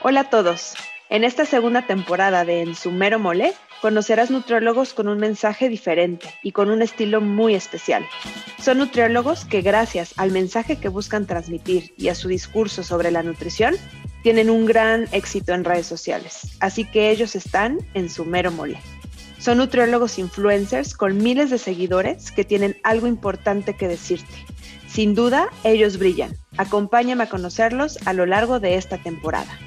Hola a todos. En esta segunda temporada de En su mero mole, conocerás nutriólogos con un mensaje diferente y con un estilo muy especial. Son nutriólogos que gracias al mensaje que buscan transmitir y a su discurso sobre la nutrición, tienen un gran éxito en redes sociales. Así que ellos están en su mero mole. Son nutriólogos influencers con miles de seguidores que tienen algo importante que decirte. Sin duda, ellos brillan. Acompáñame a conocerlos a lo largo de esta temporada.